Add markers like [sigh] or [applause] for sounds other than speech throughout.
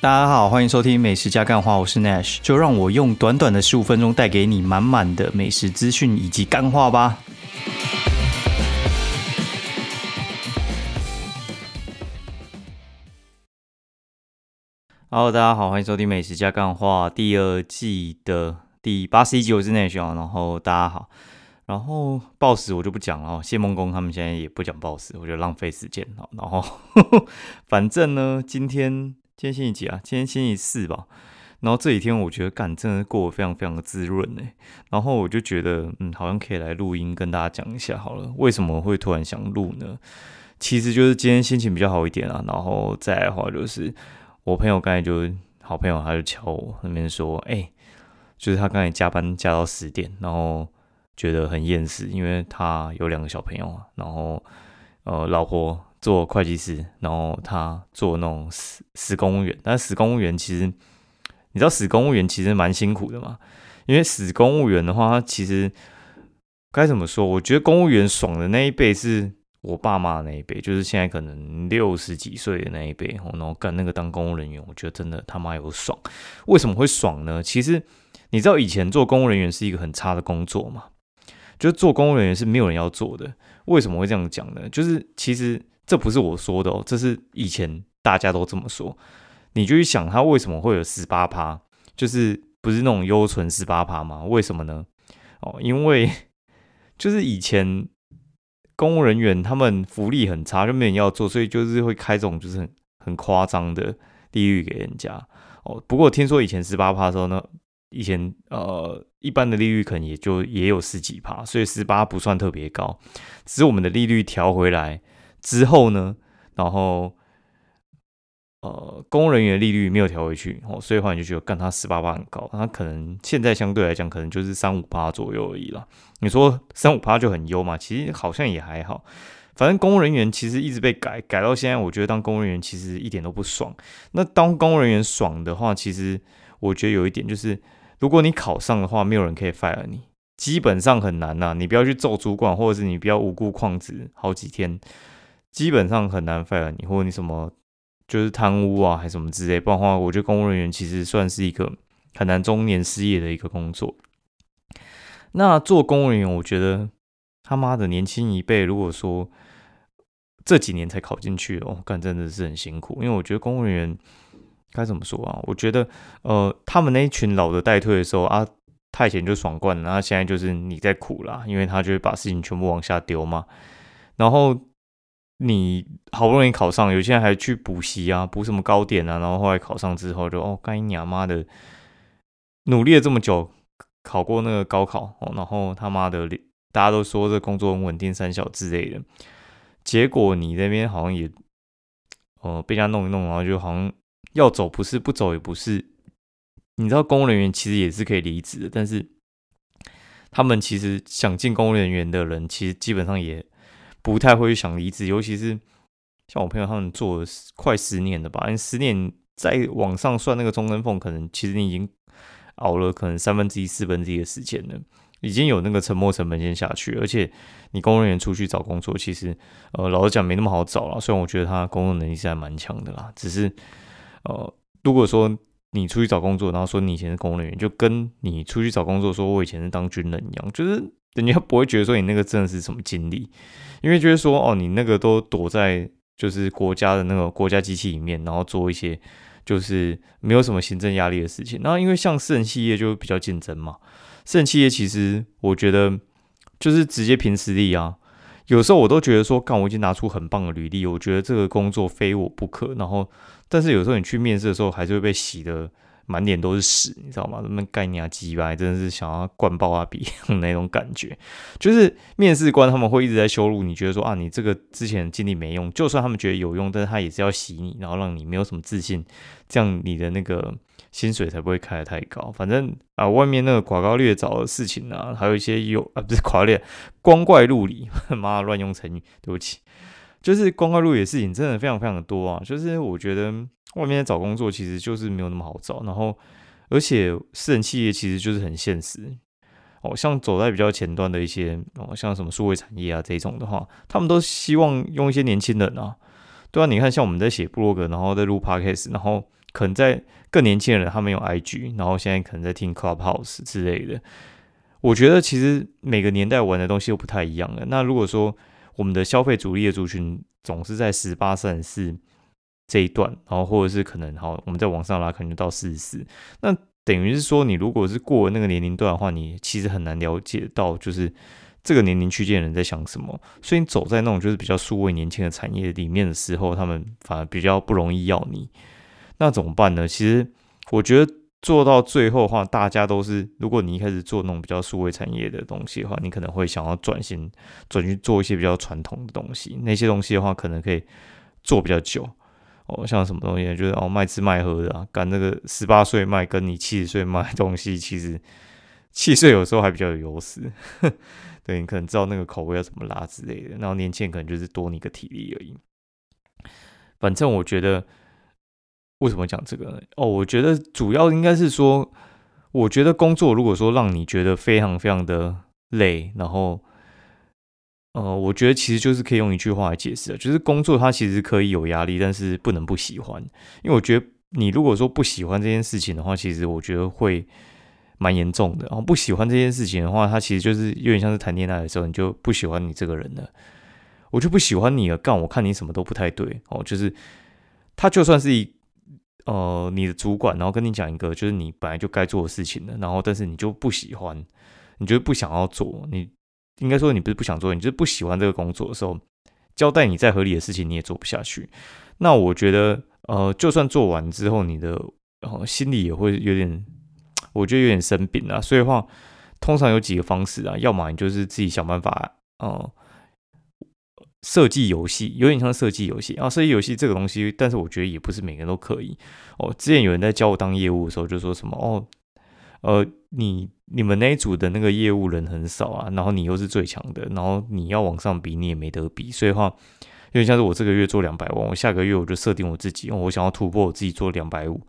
大家好，欢迎收听《美食加干话》，我是 Nash，就让我用短短的十五分钟带给你满满的美食资讯以及干话吧。Hello，大家好，欢迎收听《美食加干话》第二季的第八十一集，我是 Nash 啊。然后大家好，然后 Boss 我就不讲了，谢梦工他们现在也不讲 Boss，我觉得浪费时间啊。然后 [laughs] 反正呢，今天。今天星期几啊？今天星期四吧。然后这几天我觉得干真的过得非常非常的滋润呢。然后我就觉得，嗯，好像可以来录音跟大家讲一下好了。为什么会突然想录呢？其实就是今天心情比较好一点啊。然后再来的话，就是我朋友刚才就好朋友他就敲我那边说，哎，就是他刚才加班加到十点，然后觉得很厌世，因为他有两个小朋友啊，然后呃，老婆。做会计师，然后他做那种死死公务员。但死公务员其实，你知道死公务员其实蛮辛苦的嘛？因为死公务员的话，他其实该怎么说？我觉得公务员爽的那一辈是我爸妈那一辈，就是现在可能六十几岁的那一辈，然后干那个当公务人员，我觉得真的他妈有爽。为什么会爽呢？其实你知道以前做公务人员是一个很差的工作嘛？就是做公务人员是没有人要做的。为什么会这样讲呢？就是其实。这不是我说的哦，这是以前大家都这么说。你就去想，他为什么会有十八趴？就是不是那种优存十八趴吗？为什么呢？哦，因为 [laughs] 就是以前公务人员他们福利很差，就没人要做，所以就是会开这种就是很很夸张的利率给人家。哦，不过听说以前十八趴的时候呢，以前呃一般的利率可能也就也有十几趴，所以十八不算特别高。只是我们的利率调回来。之后呢，然后呃，公务人员利率没有调回去哦，所以话你就觉得干他十八八很高，他可能现在相对来讲可能就是三五八左右而已了。你说三五八就很优嘛？其实好像也还好。反正公务人员其实一直被改，改到现在，我觉得当公务人员其实一点都不爽。那当公务人员爽的话，其实我觉得有一点就是，如果你考上的话，没有人可以 fire 你，基本上很难呐。你不要去揍主管，或者是你不要无故旷职好几天。基本上很难 fire 你，或者你什么就是贪污啊，还是什么之类。不然的话，我觉得公务人员其实算是一个很难中年失业的一个工作。那做公务人员，我觉得他妈的年轻一辈，如果说这几年才考进去哦，干真的是很辛苦。因为我觉得公务人员该怎么说啊？我觉得呃，他们那一群老的代退的时候啊，他以前就爽惯了，然后现在就是你在苦啦，因为他就会把事情全部往下丢嘛，然后。你好不容易考上，有些人还去补习啊，补什么高点啊，然后后来考上之后就哦，该你妈的，努力了这么久，考过那个高考，然后他妈的，大家都说这工作很稳定、三小之类的，结果你那边好像也，呃，被人家弄一弄，然后就好像要走不是，不走也不是，你知道公务人员其实也是可以离职的，但是他们其实想进公务人员的人，其实基本上也。不太会想离职，尤其是像我朋友他们做了快十年的吧，因为十年在网上算那个中跟缝，可能其实你已经熬了可能三分之一、四分之一的时间了，已经有那个沉没成本先下去，而且你公务员出去找工作，其实呃老实讲没那么好找了。虽然我觉得他工作能力是还蛮强的啦，只是呃如果说你出去找工作，然后说你以前是公务员，就跟你出去找工作说我以前是当军人一样，就是人家不会觉得说你那个真的是什么经历。因为就是说，哦，你那个都躲在就是国家的那个国家机器里面，然后做一些就是没有什么行政压力的事情。然后因为像私人企业就比较竞争嘛，私人企业其实我觉得就是直接凭实力啊。有时候我都觉得说，干我已经拿出很棒的履历，我觉得这个工作非我不可。然后，但是有时候你去面试的时候，还是会被洗的。满脸都是屎，你知道吗？他们概念啊、鸡巴，真的是想要灌爆啊鼻 [laughs] 那种感觉。就是面试官他们会一直在羞辱你，觉得说啊，你这个之前的经历没用。就算他们觉得有用，但是他也是要洗你，然后让你没有什么自信，这样你的那个薪水才不会开得太高。反正啊，外面那个广告略找的事情啊，还有一些有啊，不是夸劣，光怪陆离。[laughs] 妈乱用成语，对不起。就是光怪陆离的事情真的非常非常的多啊。就是我觉得。外面找工作其实就是没有那么好找，然后而且私人企业其实就是很现实哦，像走在比较前端的一些哦，像什么数位产业啊这种的话，他们都希望用一些年轻人啊，对啊，你看像我们在写部落格，然后在录 podcast，然后。可能在更年轻的人，他们用 IG，然后现在可能在听 Clubhouse 之类的。我觉得其实每个年代玩的东西都不太一样的。那如果说我们的消费主力的族群总是在十八、三十四这一段，然后或者是可能好，我们在往上拉，可能到四十四，那等于是说，你如果是过了那个年龄段的话，你其实很难了解到就是这个年龄区间的人在想什么。所以你走在那种就是比较数位年轻的产业里面的时候，他们反而比较不容易要你。那怎么办呢？其实我觉得。做到最后的话，大家都是，如果你一开始做那种比较数位产业的东西的话，你可能会想要转型，转去做一些比较传统的东西。那些东西的话，可能可以做比较久。哦，像什么东西，就是哦卖吃卖喝的啊，干那个十八岁卖跟你七十岁卖东西，其实七岁有时候还比较有优势。[laughs] 对你可能知道那个口味要怎么拉之类的，然后年轻人可能就是多你个体力而已。反正我觉得。为什么讲这个呢？哦，我觉得主要应该是说，我觉得工作如果说让你觉得非常非常的累，然后，呃，我觉得其实就是可以用一句话来解释的，就是工作它其实可以有压力，但是不能不喜欢。因为我觉得你如果说不喜欢这件事情的话，其实我觉得会蛮严重的。然后不喜欢这件事情的话，它其实就是有点像是谈恋爱的时候，你就不喜欢你这个人了，我就不喜欢你了。干，我看你什么都不太对哦，就是他就算是一。呃，你的主管，然后跟你讲一个就是你本来就该做的事情的，然后但是你就不喜欢，你就不想要做，你应该说你不是不想做，你就是不喜欢这个工作的时候，交代你再合理的事情你也做不下去。那我觉得，呃，就算做完之后，你的呃心里也会有点，我觉得有点生病啊。所以话，通常有几个方式啊，要么你就是自己想办法，哦。设计游戏有点像设计游戏啊，设计游戏这个东西，但是我觉得也不是每个人都可以哦。之前有人在教我当业务的时候，就说什么哦，呃，你你们那一组的那个业务人很少啊，然后你又是最强的，然后你要往上比，你也没得比。所以话，有点像是我这个月做两百万，我下个月我就设定我自己，我想要突破我自己做两百五，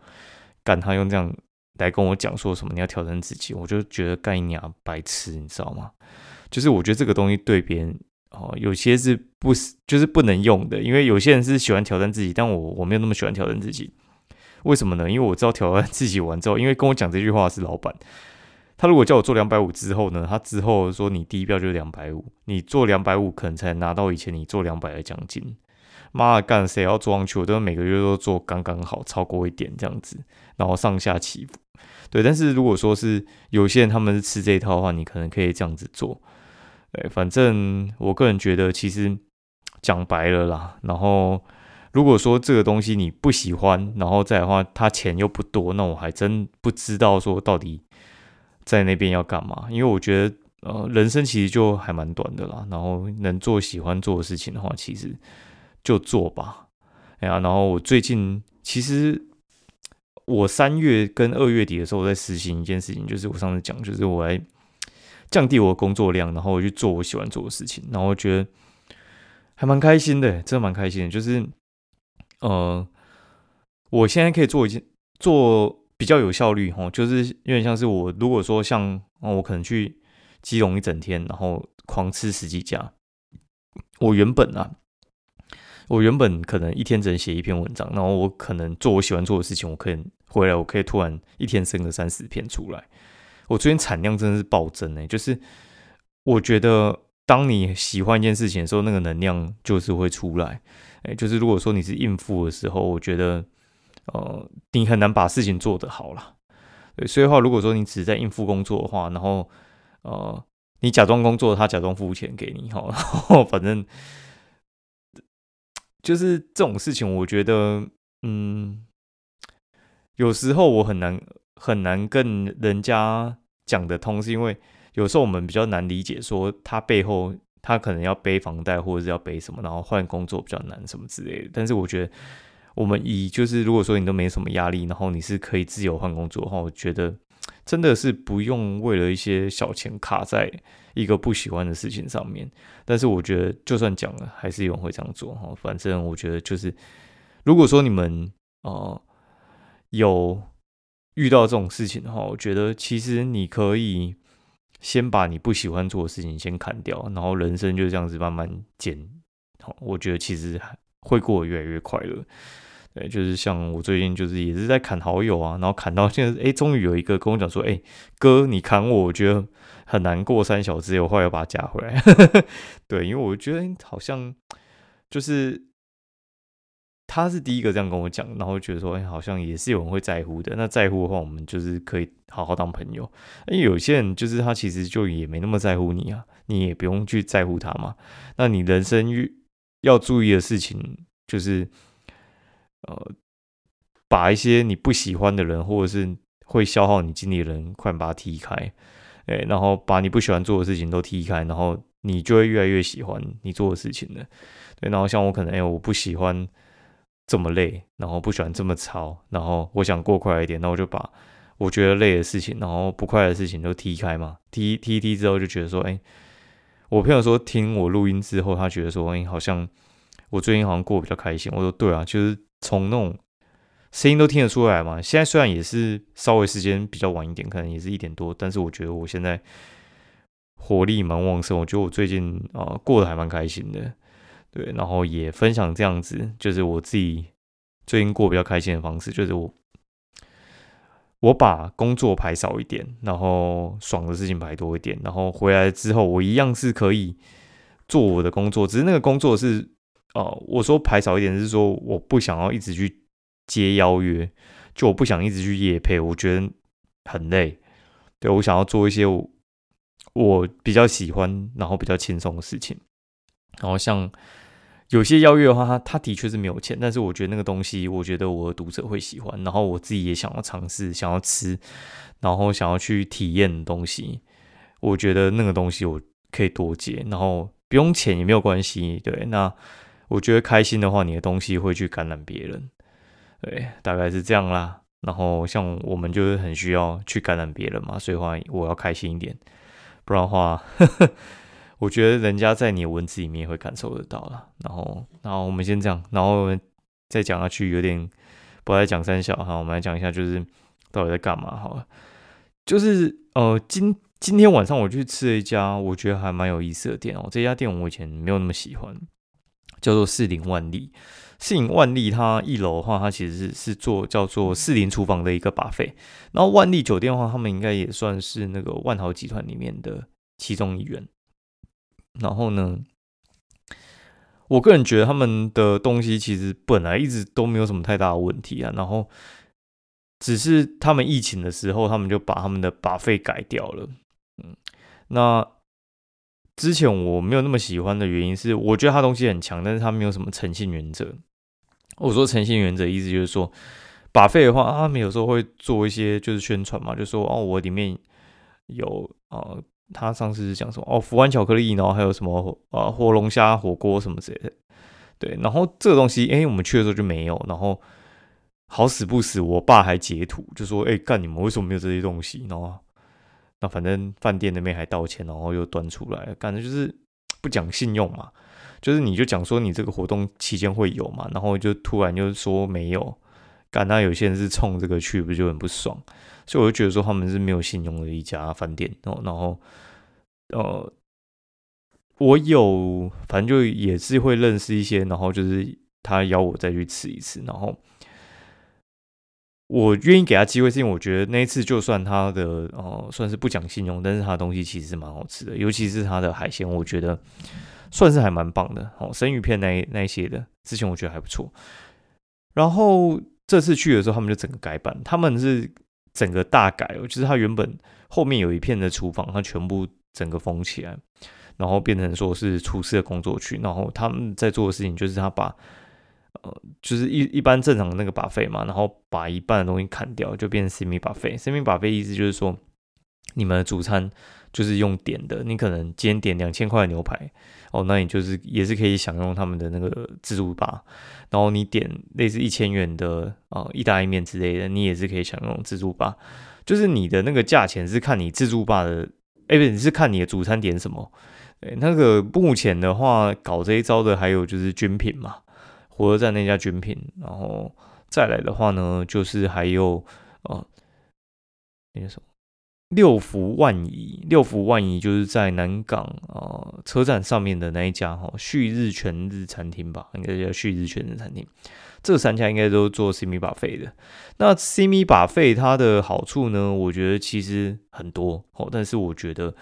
干他用这样来跟我讲说什么你要挑战自己，我就觉得干你娘白痴，你知道吗？就是我觉得这个东西对别人。哦，有些是不，就是不能用的，因为有些人是喜欢挑战自己，但我我没有那么喜欢挑战自己。为什么呢？因为我知道挑战自己完之后，因为跟我讲这句话是老板，他如果叫我做两百五之后呢，他之后说你第一标就是两百五，你做两百五可能才拿到以前你做两百的奖金。妈的，干谁要做上去，我都每个月都做刚刚好，超过一点这样子，然后上下起伏。对，但是如果说是有些人他们是吃这一套的话，你可能可以这样子做。对，反正我个人觉得，其实讲白了啦。然后，如果说这个东西你不喜欢，然后再的话，他钱又不多，那我还真不知道说到底在那边要干嘛。因为我觉得，呃，人生其实就还蛮短的啦。然后能做喜欢做的事情的话，其实就做吧。哎呀，然后我最近其实我三月跟二月底的时候，我在实行一件事情，就是我上次讲，就是我来。降低我的工作量，然后我去做我喜欢做的事情，然后我觉得还蛮开心的，真的蛮开心的。就是，呃，我现在可以做一件做比较有效率哈，就是有点像是我如果说像哦我可能去基隆一整天，然后狂吃十几家，我原本啊，我原本可能一天只能写一篇文章，然后我可能做我喜欢做的事情，我可以回来，我可以突然一天生个三四篇出来。我最近产量真的是暴增诶，就是我觉得当你喜欢一件事情的时候，那个能量就是会出来。诶，就是如果说你是应付的时候，我觉得呃你很难把事情做得好了。对，所以话如果说你只是在应付工作的话，然后呃你假装工作，他假装付钱给你哈，然后反正就是这种事情，我觉得嗯有时候我很难。很难跟人家讲得通，是因为有时候我们比较难理解，说他背后他可能要背房贷，或者是要背什么，然后换工作比较难什么之类的。但是我觉得，我们以就是如果说你都没什么压力，然后你是可以自由换工作的话，我觉得真的是不用为了一些小钱卡在一个不喜欢的事情上面。但是我觉得，就算讲了，还是有人会这样做哈。反正我觉得就是，如果说你们呃有。遇到这种事情的话，我觉得其实你可以先把你不喜欢做的事情先砍掉，然后人生就这样子慢慢减。好，我觉得其实会过得越来越快乐。对，就是像我最近就是也是在砍好友啊，然后砍到现在，哎，终于有一个跟我讲说，哎，哥，你砍我，我觉得很难过三小时，我后来要把它加回来。[laughs] 对，因为我觉得好像就是他是第一个这样跟我讲，然后觉得说，哎，好像也是有人会在乎的。那在乎的话，我们就是可以好好当朋友。因为有些人就是他其实就也没那么在乎你啊，你也不用去在乎他嘛。那你人生遇要注意的事情就是。呃，把一些你不喜欢的人，或者是会消耗你精力的人，快把他踢开，哎，然后把你不喜欢做的事情都踢开，然后你就会越来越喜欢你做的事情了。对，然后像我可能，哎，我不喜欢这么累，然后不喜欢这么吵，然后我想过快一点，那我就把我觉得累的事情，然后不快的事情都踢开嘛，踢踢踢之后就觉得说，哎，我朋友说听我录音之后，他觉得说，哎，好像我最近好像过比较开心。我说对啊，就是。从那种声音都听得出来嘛。现在虽然也是稍微时间比较晚一点，可能也是一点多，但是我觉得我现在活力蛮旺盛。我觉得我最近啊过得还蛮开心的，对。然后也分享这样子，就是我自己最近过比较开心的方式，就是我我把工作排少一点，然后爽的事情排多一点，然后回来之后我一样是可以做我的工作，只是那个工作是。哦，我说排少一点是说我不想要一直去接邀约，就我不想一直去夜配，我觉得很累。对我想要做一些我我比较喜欢，然后比较轻松的事情。然后像有些邀约的话，他他的确是没有钱，但是我觉得那个东西，我觉得我的读者会喜欢，然后我自己也想要尝试，想要吃，然后想要去体验的东西，我觉得那个东西我可以多接，然后不用钱也没有关系。对，那。我觉得开心的话，你的东西会去感染别人，对，大概是这样啦。然后像我们就是很需要去感染别人嘛，所以话我要开心一点，不然的话，我觉得人家在你的文字里面会感受得到了。然后，然后我们先这样，然后我们再讲下去有点不爱讲三小哈，我们来讲一下就是到底在干嘛好了。就是呃，今今天晚上我去吃了一家我觉得还蛮有意思的店哦，这家店我以前没有那么喜欢。叫做四零万利，四零万利，它一楼的话，它其实是是做叫做四零厨房的一个把费。然后万利酒店的话，他们应该也算是那个万豪集团里面的其中一员。然后呢，我个人觉得他们的东西其实本来一直都没有什么太大的问题啊。然后只是他们疫情的时候，他们就把他们的把费改掉了。嗯，那。之前我没有那么喜欢的原因是，我觉得他东西很强，但是他没有什么诚信原则。我说诚信原则意思就是说，把费的话，他们有时候会做一些就是宣传嘛，就说哦，我里面有呃，他上次是讲什么哦，福安巧克力，然后还有什么呃，火龙虾火锅什么之类的。对，然后这个东西，哎，我们去的时候就没有，然后好死不死，我爸还截图就说，哎，干你们为什么没有这些东西？然后。那反正饭店那边还道歉，然后又端出来，感觉就是不讲信用嘛。就是你就讲说你这个活动期间会有嘛，然后就突然就说没有，感到有些人是冲这个去，不就很不爽。所以我就觉得说他们是没有信用的一家饭店。然后，然后，呃，我有反正就也是会认识一些，然后就是他邀我再去吃一次，然后。我愿意给他机会，是因为我觉得那一次就算他的呃算是不讲信用，但是他的东西其实蛮好吃的，尤其是他的海鲜，我觉得算是还蛮棒的。哦，生鱼片那那些的，之前我觉得还不错。然后这次去的时候，他们就整个改版，他们是整个大改哦，就是他原本后面有一片的厨房，他全部整个封起来，然后变成说是厨师的工作区，然后他们在做的事情就是他把。呃，就是一一般正常的那个把费嘛，然后把一半的东西砍掉，就变成四米把费。四米把费意思就是说，你们的主餐就是用点的，你可能今天点两千块的牛排，哦，那你就是也是可以享用他们的那个自助吧。然后你点类似一千元的啊意大利面之类的，你也是可以享用自助吧。就是你的那个价钱是看你自助吧的，哎，不是，是看你的主餐点什么。对，那个目前的话搞这一招的还有就是军品嘛。火车站那家军品，然后再来的话呢，就是还有呃那个什么六福万怡，六福万怡就是在南港啊车站上面的那一家哈旭日全日餐厅吧，应该叫旭日全日餐厅。这三家应该都做 C 米把费的。那 C 米把费它的好处呢？我觉得其实很多哦，但是我觉得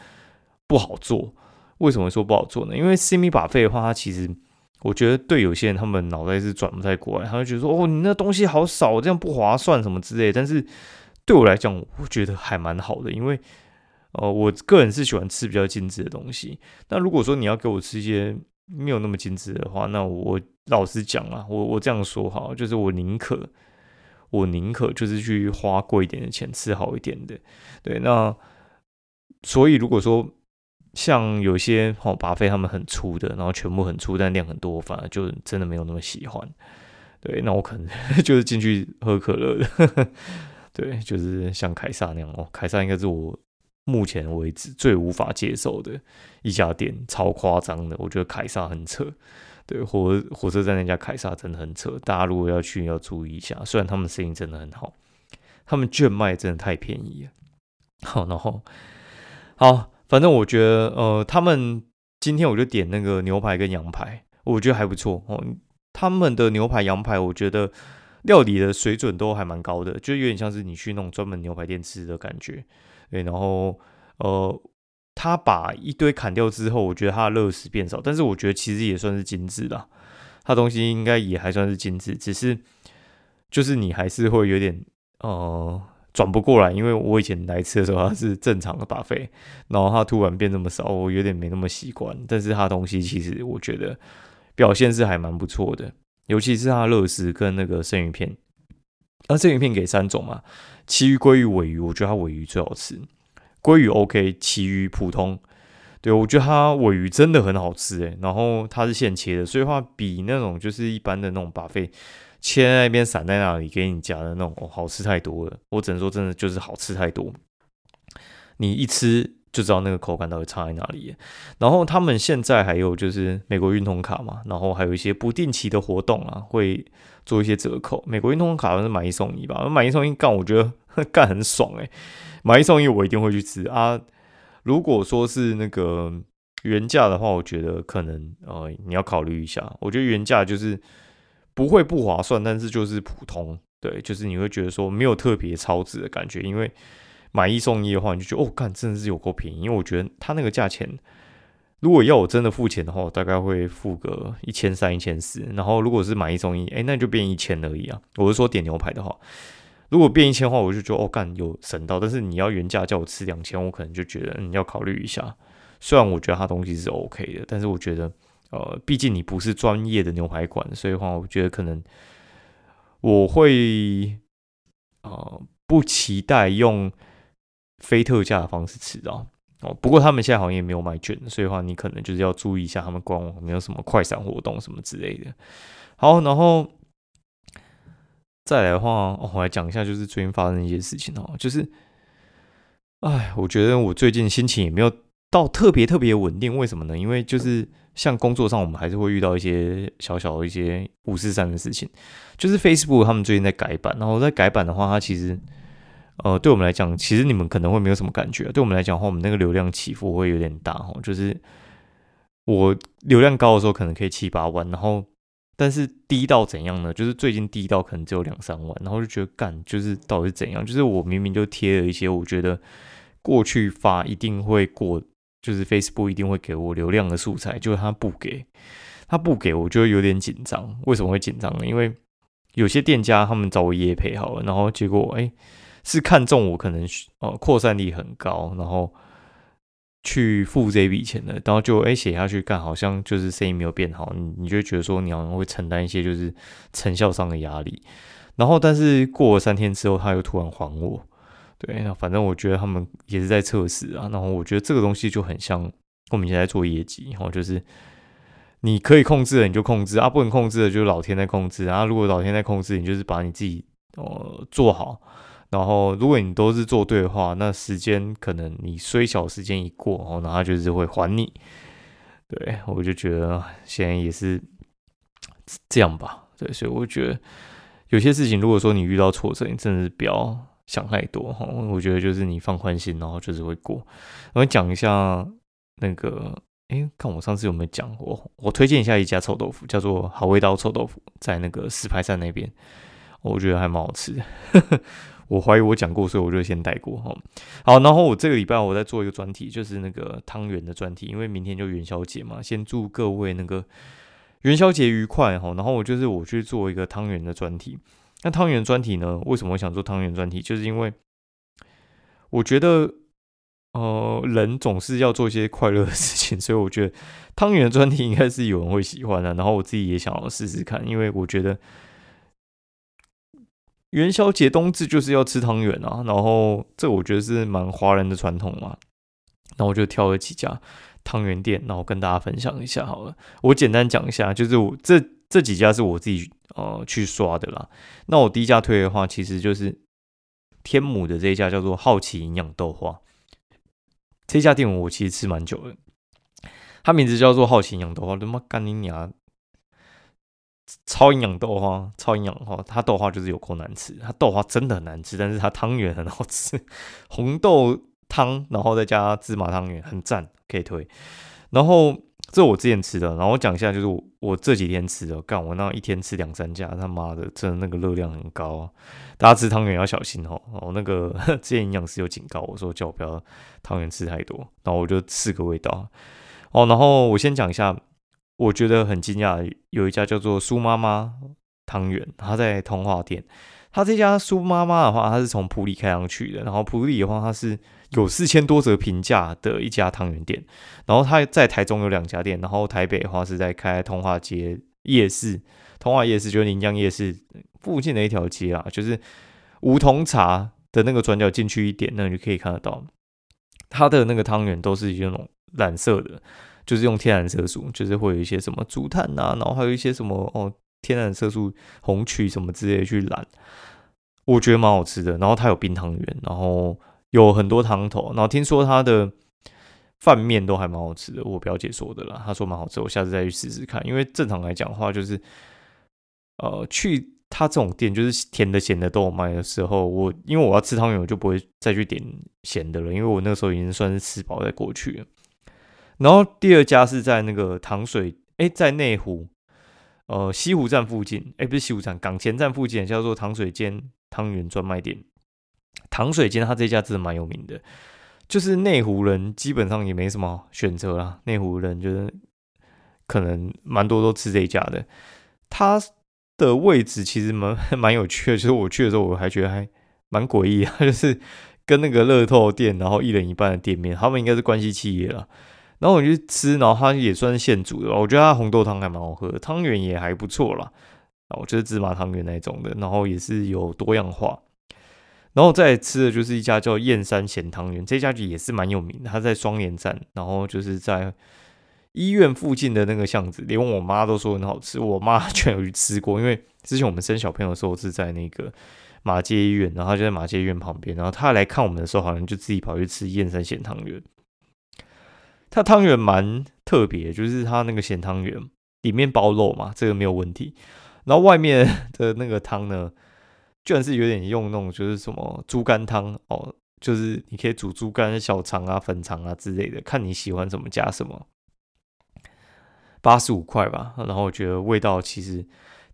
不好做。为什么说不好做呢？因为 C 米把费的话，它其实我觉得对有些人他们脑袋是转不太过来，他就觉得说哦，你那东西好少，这样不划算什么之类。但是对我来讲，我觉得还蛮好的，因为呃，我个人是喜欢吃比较精致的东西。那如果说你要给我吃一些没有那么精致的话，那我老实讲啊，我我这样说哈，就是我宁可我宁可就是去花贵一点的钱吃好一点的，对。那所以如果说像有些好巴菲他们很粗的，然后全部很粗，但量很多，反而就真的没有那么喜欢。对，那我可能 [laughs] 就是进去喝可乐的，对，就是像凯撒那样哦，凯撒应该是我。目前为止最无法接受的一家店，超夸张的，我觉得凯撒很扯。对，火火车站那家凯撒真的很扯，大家如果要去要注意一下。虽然他们生意真的很好，他们券卖真的太便宜了。[laughs] 好，然后好，反正我觉得呃，他们今天我就点那个牛排跟羊排，我觉得还不错哦。他们的牛排、羊排，我觉得料理的水准都还蛮高的，就有点像是你去那种专门牛排店吃的感觉。对，然后呃，他把一堆砍掉之后，我觉得他的肉食变少，但是我觉得其实也算是精致啦。他东西应该也还算是精致，只是就是你还是会有点呃转不过来，因为我以前来吃的时候它是正常的把费，然后它突然变那么少，我有点没那么习惯。但是它东西其实我觉得表现是还蛮不错的，尤其是它乐食跟那个生鱼片。那生鱼片给三种嘛，其余鲑鱼、尾鱼，我觉得它尾鱼最好吃。鲑鱼 OK，其余普通。对我觉得它尾鱼真的很好吃诶，然后它是现切的，所以话比那种就是一般的那种把费切在那边散在那里给你夹的那种哦好吃太多了。我只能说真的就是好吃太多，你一吃就知道那个口感到底差在哪里。然后他们现在还有就是美国运通卡嘛，然后还有一些不定期的活动啊会。做一些折扣，美国运通卡是买一送一吧？买一送一干，我觉得 [laughs] 干很爽诶。买一送一我一定会去吃啊。如果说是那个原价的话，我觉得可能呃你要考虑一下。我觉得原价就是不会不划算，但是就是普通，对，就是你会觉得说没有特别超值的感觉。因为买一送一的话，你就觉得哦，干真的是有够便宜。因为我觉得它那个价钱。如果要我真的付钱的话，我大概会付个一千三、一千四。然后如果是买一送一，哎，那就变一千而已啊。我是说点牛排的话，如果变一千的话，我就觉得哦，干有省到。但是你要原价叫我吃两千，我可能就觉得你要考虑一下。虽然我觉得它东西是 OK 的，但是我觉得呃，毕竟你不是专业的牛排馆，所以话我觉得可能我会呃不期待用非特价的方式吃到。哦，不过他们现在好像也没有卖券，所以的话你可能就是要注意一下他们官网没有什么快闪活动什么之类的。好，然后再来的话，我来讲一下就是最近发生一些事情哦，就是，哎，我觉得我最近心情也没有到特别特别稳定，为什么呢？因为就是像工作上，我们还是会遇到一些小小的一些五四三的事情，就是 Facebook 他们最近在改版，然后在改版的话，它其实。呃，对我们来讲，其实你们可能会没有什么感觉。对我们来讲的话，我们那个流量起伏会有点大哈。就是我流量高的时候，可能可以七八万，然后但是低到怎样呢？就是最近低到可能只有两三万，然后就觉得干，就是到底是怎样？就是我明明就贴了一些，我觉得过去发一定会过，就是 Facebook 一定会给我流量的素材，就是他不给，他不给我就有点紧张。为什么会紧张呢？因为有些店家他们找我业配好了，然后结果哎。是看中我可能呃扩散力很高，然后去付这笔钱的，然后就哎写下去干，好像就是生意没有变好，你你就觉得说你好像会承担一些就是成效上的压力，然后但是过了三天之后他又突然还我，对，那反正我觉得他们也是在测试啊，然后我觉得这个东西就很像我们现在做业绩，然后就是你可以控制的你就控制啊，不能控制的就是老天在控制啊，如果老天在控制，你就是把你自己呃做好。然后，如果你都是做对的话，那时间可能你虽小，时间一过，哦，那他就是会还你。对我就觉得现在也是这样吧。对，所以我觉得有些事情，如果说你遇到挫折，你真的是不要想太多哈。我觉得就是你放宽心，然后就是会过。我讲一下那个哎，看我上次有没有讲过，我推荐一下一家臭豆腐，叫做好味道臭豆腐，在那个石牌山那边，我觉得还蛮好吃的。[laughs] 我怀疑我讲过，所以我就先带过哈。好，然后我这个礼拜我在做一个专题，就是那个汤圆的专题，因为明天就元宵节嘛，先祝各位那个元宵节愉快哈。然后我就是我去做一个汤圆的专题。那汤圆专题呢，为什么我想做汤圆专题？就是因为我觉得，呃，人总是要做一些快乐的事情，所以我觉得汤圆专题应该是有人会喜欢的。然后我自己也想要试试看，因为我觉得。元宵节冬至就是要吃汤圆啊，然后这我觉得是蛮华人的传统嘛。那我就挑了几家汤圆店，然后跟大家分享一下好了。我简单讲一下，就是我这这几家是我自己呃去刷的啦。那我第一家推的话，其实就是天母的这一家叫做好奇营养豆花。这家店我其实吃蛮久的，它名字叫做好奇营养豆花，他妈干你娘！超营养豆花，超营养哈，它豆花就是有够难吃，它豆花真的很难吃，但是它汤圆很好吃，[laughs] 红豆汤，然后再加芝麻汤圆，很赞，可以推。然后这我之前吃的，然后我讲一下，就是我我这几天吃的，干我那一天吃两三家，他妈的，真的那个热量很高，大家吃汤圆要小心哦。哦那个 [laughs] 之前营养师有警告我说，叫我不要汤圆吃太多，然后我就试个味道。哦，然后我先讲一下。我觉得很惊讶，有一家叫做苏妈妈汤圆，它在通化店。它这家苏妈妈的话，它是从普里开上去的。然后普里的话，它是有四千多则评价的一家汤圆店。然后它在台中有两家店，然后台北的话是在开通化街夜市，通化夜市就是临江夜市附近的一条街啊，就是梧桐茶的那个转角进去一点，那你就可以看得到它的那个汤圆都是那种染色的。就是用天然色素，就是会有一些什么竹炭呐，然后还有一些什么哦，天然色素红曲什么之类去染，我觉得蛮好吃的。然后它有冰汤圆，然后有很多汤头，然后听说它的饭面都还蛮好吃的。我表姐说的啦，她说蛮好吃，我下次再去试试看。因为正常来讲的话，就是呃，去他这种店，就是甜的咸的都有卖的时候，我因为我要吃汤圆，我就不会再去点咸的了，因为我那时候已经算是吃饱再过去了。然后第二家是在那个糖水，哎，在内湖，呃，西湖站附近，哎，不是西湖站，港前站附近，叫做糖水间汤圆专卖店。糖水间，它这家真的蛮有名的，就是内湖人基本上也没什么选择啦。内湖人就是可能蛮多都吃这一家的。它的位置其实蛮 [laughs] 蛮有趣的，就是我去的时候我还觉得还蛮诡异啊，就是跟那个乐透店，然后一人一半的店面，他们应该是关系企业了。然后我去吃，然后它也算是现煮的，我觉得它红豆汤还蛮好喝，汤圆也还不错啦。啊，我觉得芝麻汤圆那种的，然后也是有多样化。然后再吃的就是一家叫燕山咸汤圆，这家也是蛮有名的，它在双连站，然后就是在医院附近的那个巷子，连我妈都说很好吃，我妈居然有去吃过，因为之前我们生小朋友的时候是在那个马街医院，然后就在马街医院旁边，然后她来看我们的时候，好像就自己跑去吃燕山咸汤圆。它汤圆蛮特别，就是它那个咸汤圆里面包肉嘛，这个没有问题。然后外面的那个汤呢，居然是有点用那种就是什么猪肝汤哦，就是你可以煮猪肝、小肠啊、粉肠啊之类的，看你喜欢什么加什么。八十五块吧，然后我觉得味道其实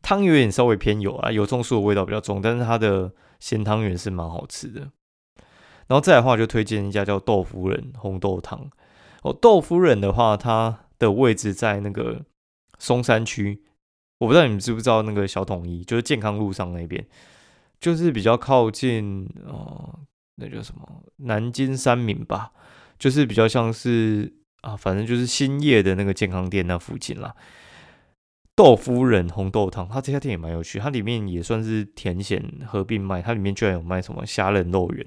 汤有点稍微偏油啊，油葱酥的味道比较重，但是它的咸汤圆是蛮好吃的。然后再来的话，就推荐一家叫豆夫人红豆汤。哦，豆夫人的话，它的位置在那个松山区，我不知道你们知不知道那个小统一，就是健康路上那边，就是比较靠近哦，那叫什么南京三明吧，就是比较像是啊，反正就是兴业的那个健康店那附近啦。豆夫人红豆汤，它这家店也蛮有趣，它里面也算是甜咸合并卖，它里面居然有卖什么虾仁肉圆，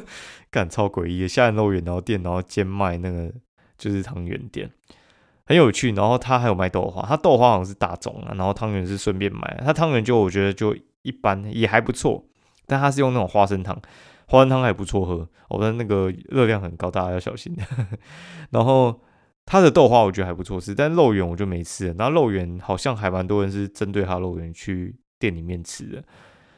[laughs] 干超诡异的虾仁肉圆，然后店然后兼卖那个。就是汤圆店很有趣，然后他还有卖豆花，他豆花好像是大众啊，然后汤圆是顺便买。他汤圆就我觉得就一般，也还不错，但他是用那种花生汤，花生汤还不错喝，我的那个热量很高，大家要小心。然后他的豆花我觉得还不错吃，但肉圆我就没吃。然后肉圆好像还蛮多人是针对他肉圆去店里面吃的。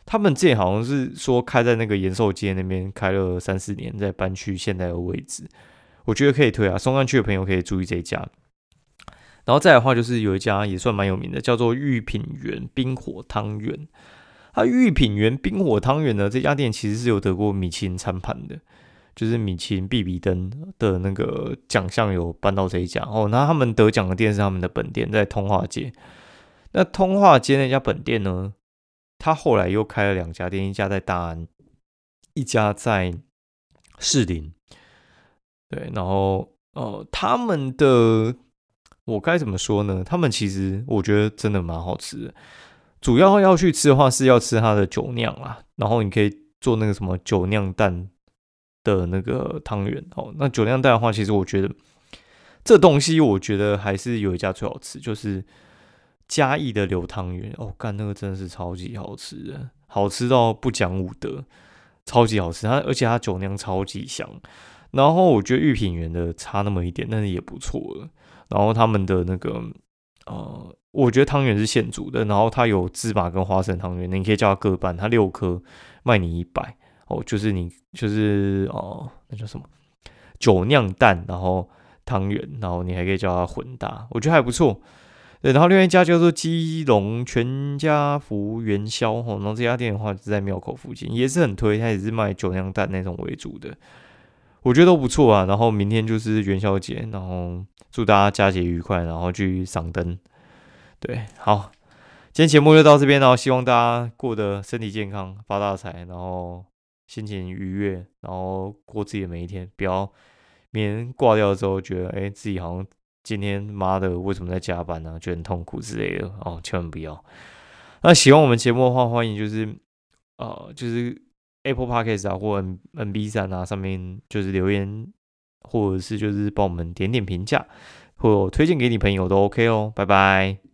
他们这好像是说开在那个延寿街那边开了三四年，再搬去现在的位置。我觉得可以推啊，松山区的朋友可以注意这一家，然后再的话，就是有一家也算蛮有名的，叫做玉品园冰火汤圆。它玉品园冰火汤圆呢，这家店其实是有得过米其林餐盘的，就是米其林必比登的那个奖项有搬到这一家哦。那他们得奖的店是他们的本店，在通化街。那通化街那家本店呢，他后来又开了两家店，一家在大安，一家在士林。对，然后呃，他们的。我该怎么说呢？他们其实我觉得真的蛮好吃的。主要要去吃的话，是要吃它的酒酿啦。然后你可以做那个什么酒酿蛋的那个汤圆哦。那酒酿蛋的话，其实我觉得这东西，我觉得还是有一家最好吃，就是嘉义的流汤圆哦。干那个真的是超级好吃的，好吃到不讲武德，超级好吃。它而且它酒酿超级香。然后我觉得玉品园的差那么一点，但是也不错了。然后他们的那个，呃，我觉得汤圆是现煮的，然后它有芝麻跟花生汤圆，你可以叫它各半，它六颗卖你一百哦，就是你就是哦，那叫什么酒酿蛋，然后汤圆，然后你还可以叫它混搭，我觉得还不错。对，然后另外一家叫做基隆全家福元宵吼，然后这家店的话是在庙口附近，也是很推，它也是卖酒酿蛋那种为主的。我觉得都不错啊，然后明天就是元宵节，然后祝大家佳节愉快，然后去赏灯。对，好，今天节目就到这边后希望大家过得身体健康，发大财，然后心情愉悦，然后过自己的每一天，不要明天挂掉之后觉得，哎，自己好像今天妈的为什么在加班呢？觉得很痛苦之类的哦，千万不要。那喜欢我们节目的话，欢迎就是呃，就是。Apple Podcast 啊，或 N N B 三啊，上面就是留言，或者是就是帮我们点点评价，或推荐给你朋友都 OK 哦，拜拜。